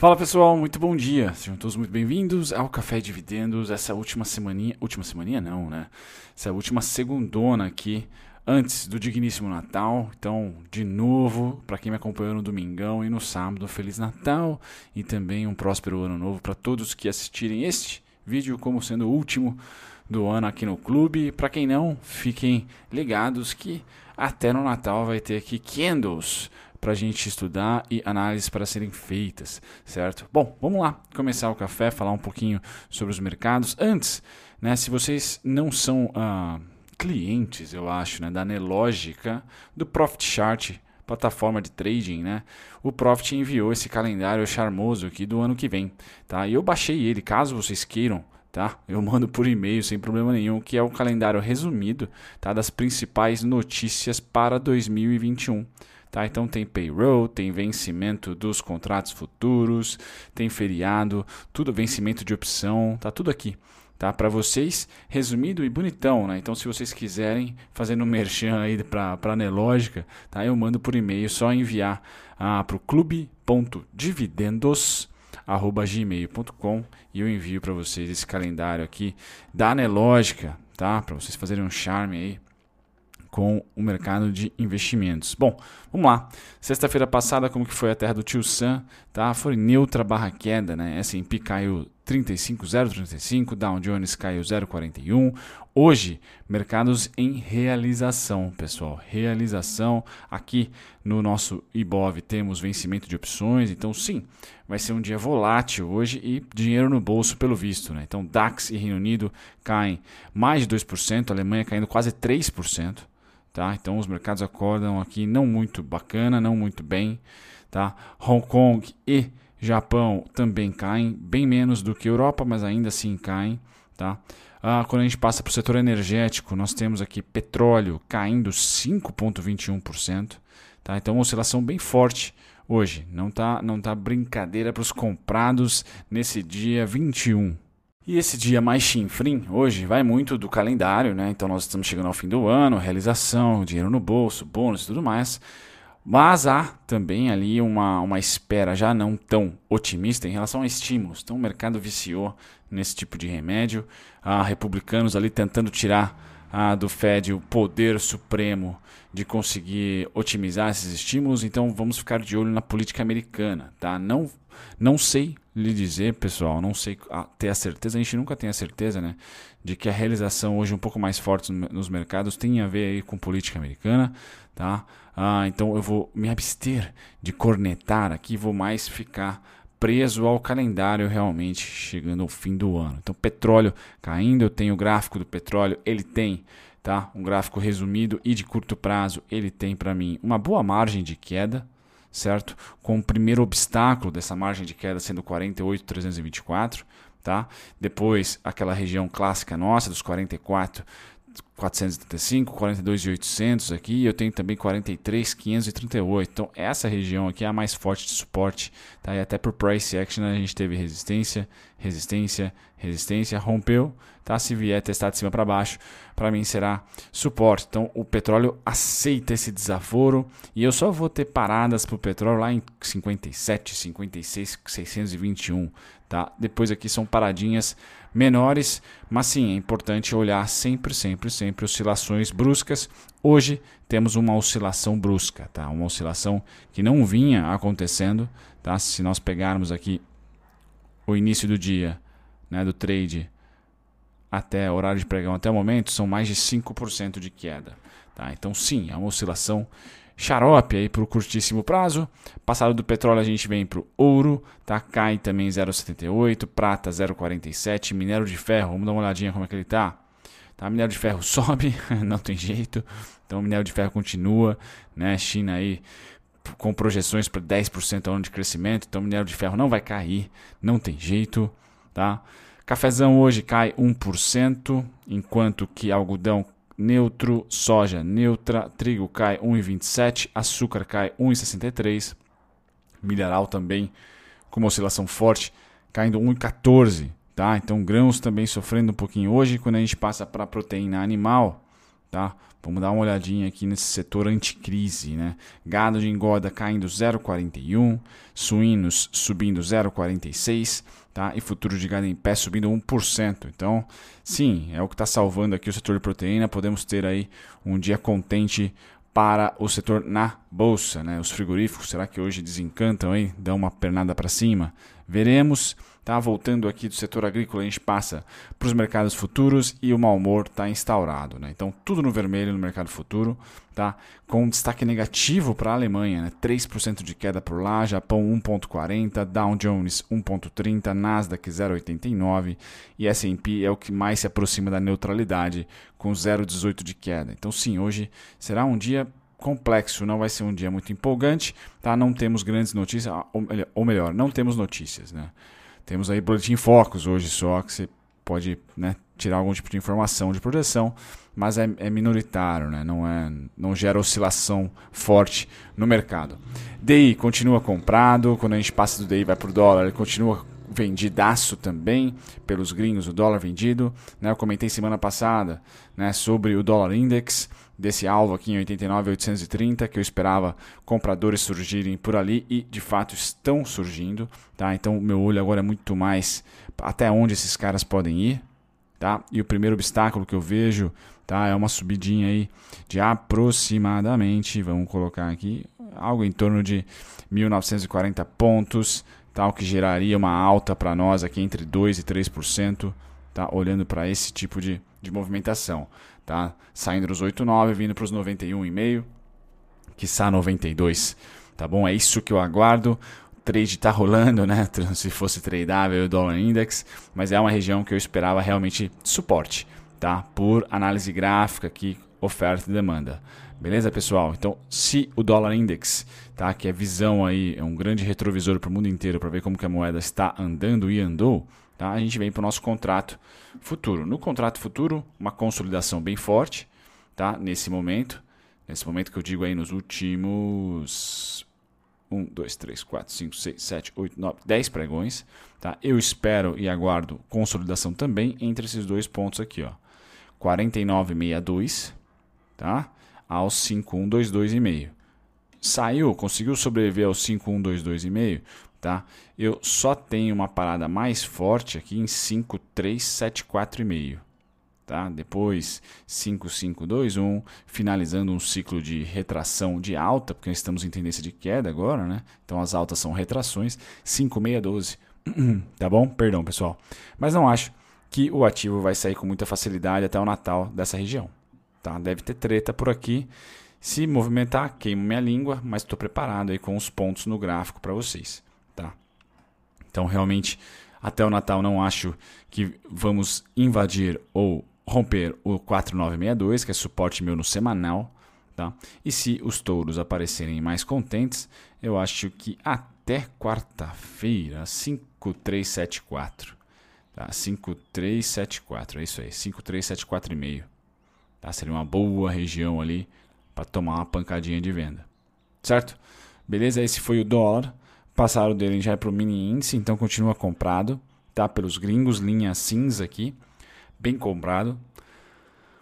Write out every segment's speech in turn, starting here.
Fala pessoal, muito bom dia. Sejam todos muito bem-vindos ao Café Dividendos. Essa última semaninha, última semaninha não, né? Essa última segundona aqui antes do digníssimo Natal. Então, de novo, para quem me acompanhou no domingão e no sábado, feliz Natal e também um próspero ano novo para todos que assistirem este vídeo como sendo o último do ano aqui no clube. Para quem não, fiquem ligados que até no Natal vai ter aqui candles para a gente estudar e análises para serem feitas, certo? Bom, vamos lá começar o café, falar um pouquinho sobre os mercados. Antes, né, se vocês não são ah, clientes, eu acho, né, da Nelógica, do Profit Chart, plataforma de trading, né? O Profit enviou esse calendário charmoso aqui do ano que vem, tá? E eu baixei ele, caso vocês queiram tá? Eu mando por e-mail sem problema nenhum, que é o calendário resumido, tá? Das principais notícias para 2021. Tá? Então tem payroll, tem vencimento dos contratos futuros, tem feriado, tudo vencimento de opção, tá tudo aqui. Tá, para vocês, resumido e bonitão, né? Então, se vocês quiserem fazer no merchan aí para a Nelógica, tá? Eu mando por e-mail, só enviar ah, para o clube.dividendos@gmail.com e eu envio para vocês esse calendário aqui da Nelógica, tá? Para vocês fazerem um charme aí com o mercado de investimentos. Bom, vamos lá. Sexta-feira passada, como que foi a terra do tio Sam? Tá? Foi neutra barra queda, né? S&P caiu 35,035, Dow Jones caiu 0,41. Hoje, mercados em realização, pessoal. Realização. Aqui no nosso IBOV temos vencimento de opções, então sim, vai ser um dia volátil hoje e dinheiro no bolso pelo visto, né? Então DAX e Reino Unido caem mais de 2%, Alemanha caindo quase 3%. Tá? Então os mercados acordam aqui não muito bacana, não muito bem. Tá? Hong Kong e Japão também caem, bem menos do que Europa, mas ainda assim caem. Tá? Ah, quando a gente passa para o setor energético, nós temos aqui petróleo caindo 5,21%. Tá? Então, oscilação bem forte hoje. Não tá, não tá brincadeira para os comprados nesse dia 21 e esse dia mais chinfrim, hoje, vai muito do calendário, né? Então nós estamos chegando ao fim do ano, realização, dinheiro no bolso, bônus e tudo mais. Mas há também ali uma, uma espera já não tão otimista em relação a estímulos. Então o mercado viciou nesse tipo de remédio. Há republicanos ali tentando tirar ah, do Fed o poder supremo de conseguir otimizar esses estímulos. Então vamos ficar de olho na política americana. Tá? Não, não sei lhe dizer, pessoal, não sei ter a certeza, a gente nunca tem a certeza, né, de que a realização hoje um pouco mais forte nos mercados tem a ver aí com política americana, tá? Ah, então eu vou me abster de cornetar aqui, vou mais ficar preso ao calendário realmente chegando ao fim do ano. Então petróleo caindo, eu tenho o gráfico do petróleo, ele tem, tá? Um gráfico resumido e de curto prazo, ele tem para mim uma boa margem de queda, certo? Com o primeiro obstáculo dessa margem de queda sendo 48,324, tá? Depois aquela região clássica nossa dos 44 475, 42,800 aqui, eu tenho também 43,538. Então essa região aqui é a mais forte de suporte, tá? E até por price action a gente teve resistência, resistência, resistência, rompeu, tá? Se vier testar de cima para baixo, para mim será suporte. Então o petróleo aceita esse desaforo e eu só vou ter paradas para o petróleo lá em 57, 56, 621, tá? Depois aqui são paradinhas menores, mas sim, é importante olhar sempre, sempre, sempre oscilações bruscas. Hoje temos uma oscilação brusca, tá? Uma oscilação que não vinha acontecendo, tá? Se nós pegarmos aqui o início do dia, né, do trade até horário de pregão até o momento, são mais de 5% de queda, tá? Então sim, é uma oscilação xarope aí para o curtíssimo prazo. Passado do petróleo a gente vem para o ouro, tá? cai também 0,78, prata 0,47, minério de ferro, vamos dar uma olhadinha como é que ele tá. Tá, minério de ferro sobe, não tem jeito. Então minério de ferro continua, né? China aí com projeções para 10% ao ano de crescimento, então minério de ferro não vai cair, não tem jeito, tá? Cafezão hoje cai 1%, enquanto que algodão neutro, soja neutra, trigo cai 1,27, açúcar cai 1,63, mineral também com uma oscilação forte, caindo 1,14, tá? Então grãos também sofrendo um pouquinho hoje, quando a gente passa para proteína animal, tá? Vamos dar uma olhadinha aqui nesse setor anticrise, né? Gado de engorda caindo 0,41, suínos subindo 0,46, tá? E futuro de gado em pé subindo 1%. Então, sim, é o que está salvando aqui o setor de proteína. Podemos ter aí um dia contente para o setor na bolsa, né? Os frigoríficos, será que hoje desencantam aí, dão uma pernada para cima? Veremos. Tá voltando aqui do setor agrícola, a gente passa para os mercados futuros e o mau humor está instaurado, né? Então tudo no vermelho no mercado futuro, tá? Com destaque negativo para a Alemanha, né? 3% de queda por lá, Japão 1.40, Dow Jones 1.30, Nasdaq 0.89 e S&P é o que mais se aproxima da neutralidade com 0.18 de queda. Então sim, hoje será um dia complexo, não vai ser um dia muito empolgante, tá? Não temos grandes notícias, ou melhor, não temos notícias, né? Temos aí boletim focos hoje só, que você pode né, tirar algum tipo de informação de projeção, mas é, é, minoritário, né? não, é, não gera oscilação forte no mercado. DI continua comprado, quando a gente passa do DI vai para o dólar, ele continua vendidaço também pelos gringos, o dólar vendido. Né? Eu comentei semana passada né, sobre o dólar index, desse alvo aqui em 89,830, que eu esperava compradores surgirem por ali e de fato estão surgindo. Tá? Então o meu olho agora é muito mais até onde esses caras podem ir. Tá? E o primeiro obstáculo que eu vejo tá? é uma subidinha aí de aproximadamente, vamos colocar aqui, algo em torno de 1940 pontos tal que geraria uma alta para nós aqui entre 2 e 3%, tá? olhando para esse tipo de, de movimentação. Tá? Saindo dos 8,9, vindo para os 91,5, que está 92. Tá bom? É isso que eu aguardo. O trade está rolando, né? Se fosse tradeável o dólar index, mas é uma região que eu esperava realmente suporte, tá? Por análise gráfica aqui, oferta e demanda. Beleza, pessoal? Então, se o dólar index, tá, que é visão aí, é um grande retrovisor para o mundo inteiro para ver como que a moeda está andando e andou, tá? A gente vem para o nosso contrato futuro. No contrato futuro, uma consolidação bem forte, tá? Nesse momento, nesse momento que eu digo aí nos últimos 1, 2, 3, 4, 5, 6, 7, 8, 9, 10 pregões. Tá? Eu espero e aguardo consolidação também entre esses dois pontos aqui. Ó. 49,62 tá? aos 5122,5. Saiu, conseguiu sobreviver aos 5122,5, tá? Eu só tenho uma parada mais forte aqui em 5374,5. Tá? Depois 5521, finalizando um ciclo de retração de alta, porque estamos em tendência de queda agora, né? Então as altas são retrações, 5612. tá bom? Perdão, pessoal. Mas não acho que o ativo vai sair com muita facilidade até o Natal dessa região. Tá? Deve ter treta por aqui. Se movimentar, queimo minha língua, mas estou preparado aí com os pontos no gráfico para vocês. Então, realmente, até o Natal não acho que vamos invadir ou romper o 4962, que é suporte meu no semanal. Tá? E se os touros aparecerem mais contentes, eu acho que até quarta-feira, 5374. Tá? 5374, é isso aí, 5374,5. Tá? Seria uma boa região ali para tomar uma pancadinha de venda. Certo? Beleza? Esse foi o dólar. Passaram dele já para o mini índice, então continua comprado. Tá? Pelos gringos, linha cinza aqui. Bem comprado.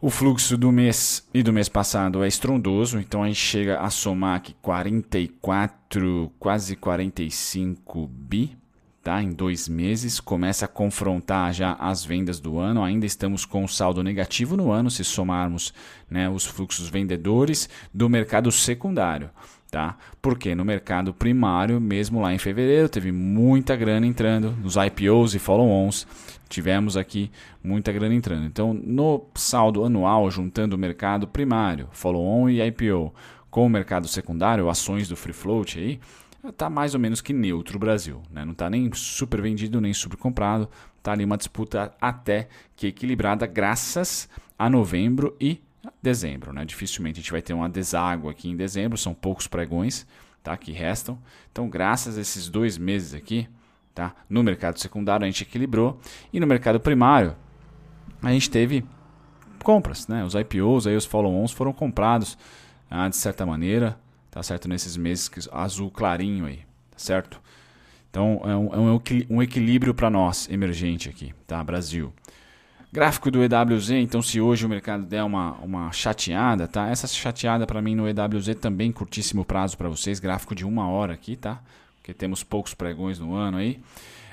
O fluxo do mês e do mês passado é estrondoso, então a gente chega a somar aqui 44, quase 45 bi tá? em dois meses, começa a confrontar já as vendas do ano. Ainda estamos com saldo negativo no ano, se somarmos né, os fluxos vendedores do mercado secundário. Tá? Porque no mercado primário, mesmo lá em fevereiro, teve muita grana entrando, nos IPOs e follow-ons, tivemos aqui muita grana entrando. Então, no saldo anual, juntando o mercado primário, follow-on e IPO, com o mercado secundário, ações do free float aí, está mais ou menos que neutro o Brasil. Né? Não está nem super vendido, nem super comprado. Está ali uma disputa até que equilibrada, graças a novembro e dezembro. Né? Dificilmente a gente vai ter uma deságua aqui em dezembro, são poucos pregões tá? que restam. Então, graças a esses dois meses aqui, tá? no mercado secundário a gente equilibrou. E no mercado primário, a gente teve compras. Né? Os IPOs, aí, os follow-ons foram comprados ah, de certa maneira tá certo? Nesses meses que, azul clarinho aí, tá certo? Então é um, é um equilíbrio para nós, emergente aqui, tá? Brasil. Gráfico do EWZ, então se hoje o mercado der uma, uma chateada, tá? Essa chateada para mim no EWZ também curtíssimo prazo para vocês, gráfico de uma hora aqui, tá? Porque temos poucos pregões no ano aí.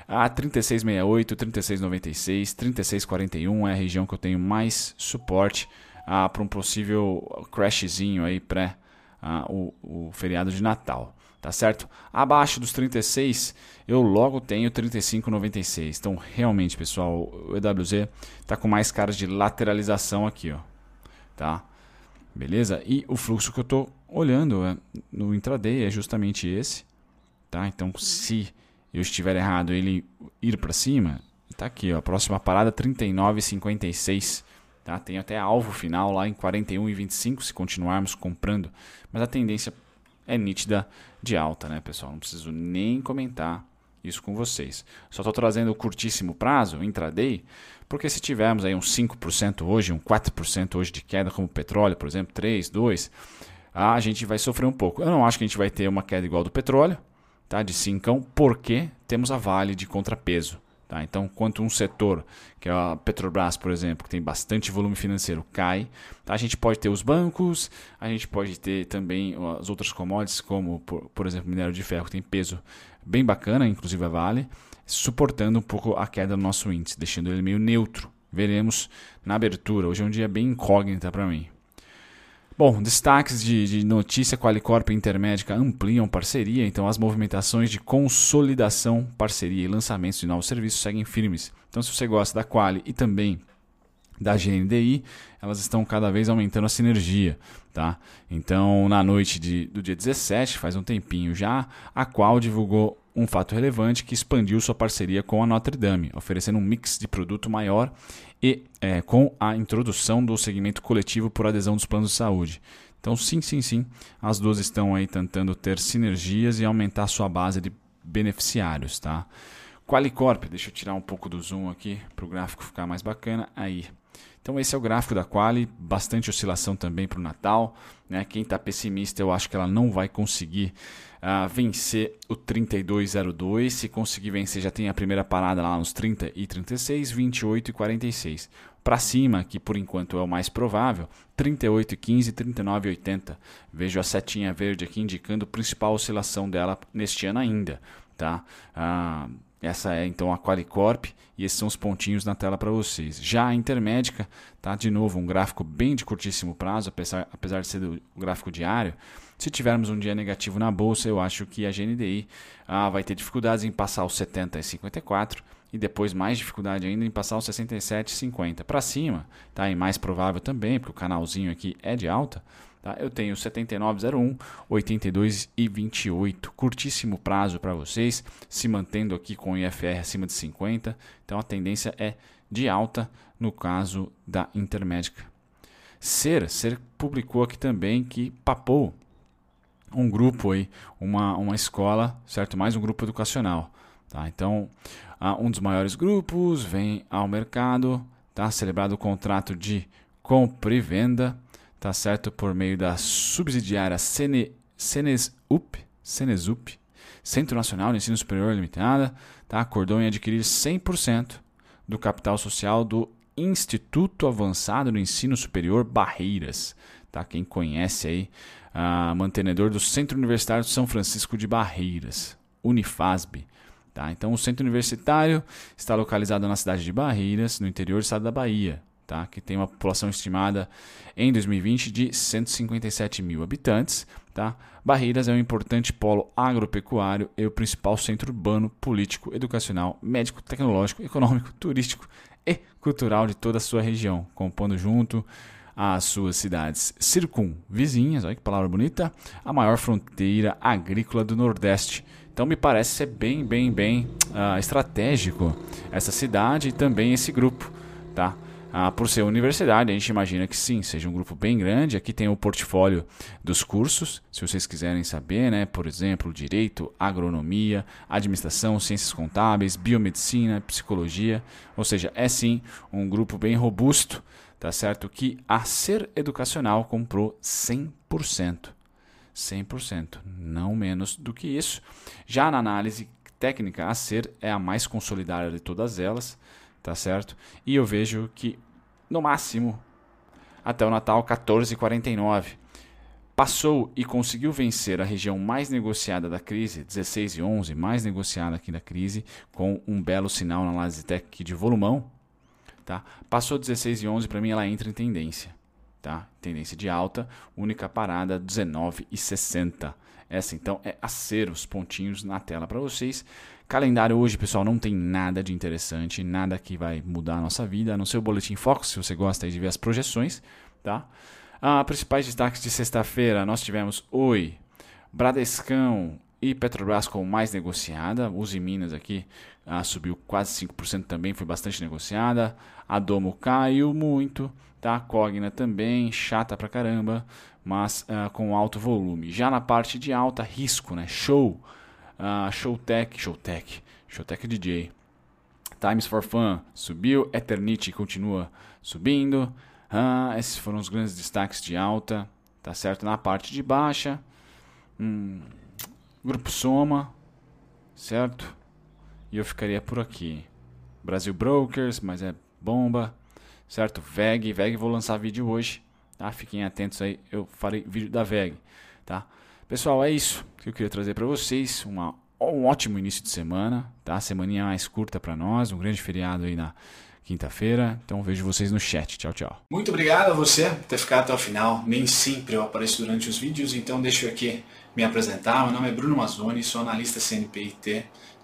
A 3668, 3696, 3641 é a região que eu tenho mais suporte ah, para um possível crashzinho aí pré ah, o, o feriado de Natal tá certo? Abaixo dos 36, eu logo tenho 35,96. Então, realmente, pessoal, o EWZ tá com mais caras de lateralização aqui, ó, tá? Beleza? E o fluxo que eu tô olhando é, no intraday é justamente esse, tá? Então, se eu estiver errado, ele ir para cima, tá aqui, ó, próxima parada 39,56. Tá? Tem até alvo final lá em 41,25 se continuarmos comprando, mas a tendência é nítida de alta, né, pessoal? Não preciso nem comentar isso com vocês. Só estou trazendo o curtíssimo prazo, intraday, porque se tivermos aí uns 5% hoje, um 4% hoje de queda, como o petróleo, por exemplo, 3, 2, a gente vai sofrer um pouco. Eu não acho que a gente vai ter uma queda igual do petróleo, tá, de 5, porque temos a Vale de contrapeso. Tá? Então, quanto um setor, que é a Petrobras, por exemplo, que tem bastante volume financeiro, cai, tá? a gente pode ter os bancos, a gente pode ter também as outras commodities, como, por, por exemplo, minério de ferro, que tem peso bem bacana, inclusive a Vale, suportando um pouco a queda do nosso índice, deixando ele meio neutro. Veremos na abertura. Hoje é um dia bem incógnita para mim. Bom, destaques de, de notícia: Qualicorp e Intermédica ampliam parceria, então as movimentações de consolidação, parceria e lançamentos de novos serviços seguem firmes. Então, se você gosta da Quali e também da GNDI, elas estão cada vez aumentando a sinergia. Tá? Então, na noite de, do dia 17, faz um tempinho já, a Qual divulgou um fato relevante que expandiu sua parceria com a Notre Dame, oferecendo um mix de produto maior e é, com a introdução do segmento coletivo por adesão dos planos de saúde. Então, sim, sim, sim, as duas estão aí tentando ter sinergias e aumentar sua base de beneficiários, tá? Qualicorp, deixa eu tirar um pouco do zoom aqui para o gráfico ficar mais bacana. Aí, então esse é o gráfico da Quali, bastante oscilação também para o Natal. Né? Quem está pessimista, eu acho que ela não vai conseguir uh, vencer o 32,02. Se conseguir vencer, já tem a primeira parada lá nos 30 e 36, 28 e 46. Para cima, que por enquanto é o mais provável, 38 e 15, 39 e 80. Vejo a setinha verde aqui indicando a principal oscilação dela neste ano ainda. Tá? Uh, essa é então a Qualicorp e esses são os pontinhos na tela para vocês. Já a Intermédica, tá de novo um gráfico bem de curtíssimo prazo, apesar, apesar de ser o gráfico diário. Se tivermos um dia negativo na bolsa, eu acho que a GNDI ah, vai ter dificuldades em passar os 70 e 54 e depois mais dificuldade ainda em passar os 67 e 50 para cima, tá? E mais provável também, porque o canalzinho aqui é de alta Tá? Eu tenho 7901, 82 e 28. Curtíssimo prazo para vocês, se mantendo aqui com o IFR acima de 50. Então a tendência é de alta no caso da Intermédica. Ser, Ser publicou aqui também que papou um grupo aí, uma, uma escola, certo? Mais um grupo educacional. Tá? Então, uh, um dos maiores grupos vem ao mercado, tá? Celebrado o contrato de compra e venda tá certo? Por meio da subsidiária Cene, Cenesup, Cenesup, Centro Nacional de Ensino Superior Limitada, tá? acordou em adquirir 100% do capital social do Instituto Avançado do Ensino Superior Barreiras. Tá? Quem conhece aí, a mantenedor do Centro Universitário de São Francisco de Barreiras, Unifasb. Tá? Então, o centro universitário está localizado na cidade de Barreiras, no interior do estado da Bahia tá? que tem uma população estimada em 2020 de 157 mil habitantes. Tá? Barreiras é um importante polo agropecuário e o principal centro urbano, político, educacional, médico, tecnológico, econômico, turístico e cultural de toda a sua região, compondo junto às suas cidades circunvizinhas, olha que palavra bonita, a maior fronteira agrícola do Nordeste. Então me parece ser bem, bem, bem uh, estratégico essa cidade e também esse grupo, tá? Ah, por ser universidade, a gente imagina que sim, seja um grupo bem grande. Aqui tem o portfólio dos cursos, se vocês quiserem saber, né? Por exemplo, direito, agronomia, administração, ciências contábeis, biomedicina, psicologia. Ou seja, é sim um grupo bem robusto, tá certo? Que a Ser Educacional comprou 100%. 100%, não menos do que isso. Já na análise técnica, a Ser é a mais consolidada de todas elas tá certo? E eu vejo que no máximo até o Natal 14,49. Passou e conseguiu vencer a região mais negociada da crise, 16 e 11, mais negociada aqui da crise, com um belo sinal na Lasitec de volumão. Tá? Passou 16 e 11, para mim ela entra em tendência. Tá? Tendência de alta, única parada 19 e 60. Essa então é a ser os pontinhos na tela para vocês. Calendário hoje, pessoal, não tem nada de interessante, nada que vai mudar a nossa vida, a não ser o Boletim Foco, se você gosta de ver as projeções. Tá? Ah, principais destaques de sexta-feira, nós tivemos Oi, Bradescão e Petrobras com mais negociada. Uzi Minas aqui ah, subiu quase 5% também, foi bastante negociada. A Domo caiu muito, tá? Cogna também, chata pra caramba, mas ah, com alto volume. Já na parte de alta, risco, né? Show, ah, Showtech, Showtech, Showtech DJ. Times for Fun subiu, Eternity continua subindo. Ah, esses foram os grandes destaques de alta, tá certo? Na parte de baixa, hum, Grupo Soma, certo? E eu ficaria por aqui. Brasil Brokers, mas é bomba, certo? VEG, VEG vou lançar vídeo hoje, tá? Fiquem atentos aí, eu farei vídeo da VEG, tá? Pessoal, é isso que eu queria trazer para vocês, uma um ótimo início de semana, tá? Semaninha mais curta para nós, um grande feriado aí na quinta-feira. Então vejo vocês no chat. Tchau, tchau. Muito obrigado a você por ter ficado até o final. Nem sempre eu apareço durante os vídeos, então deixa eu aqui me apresentar. Meu nome é Bruno Mazzoni, sou analista CNPIT.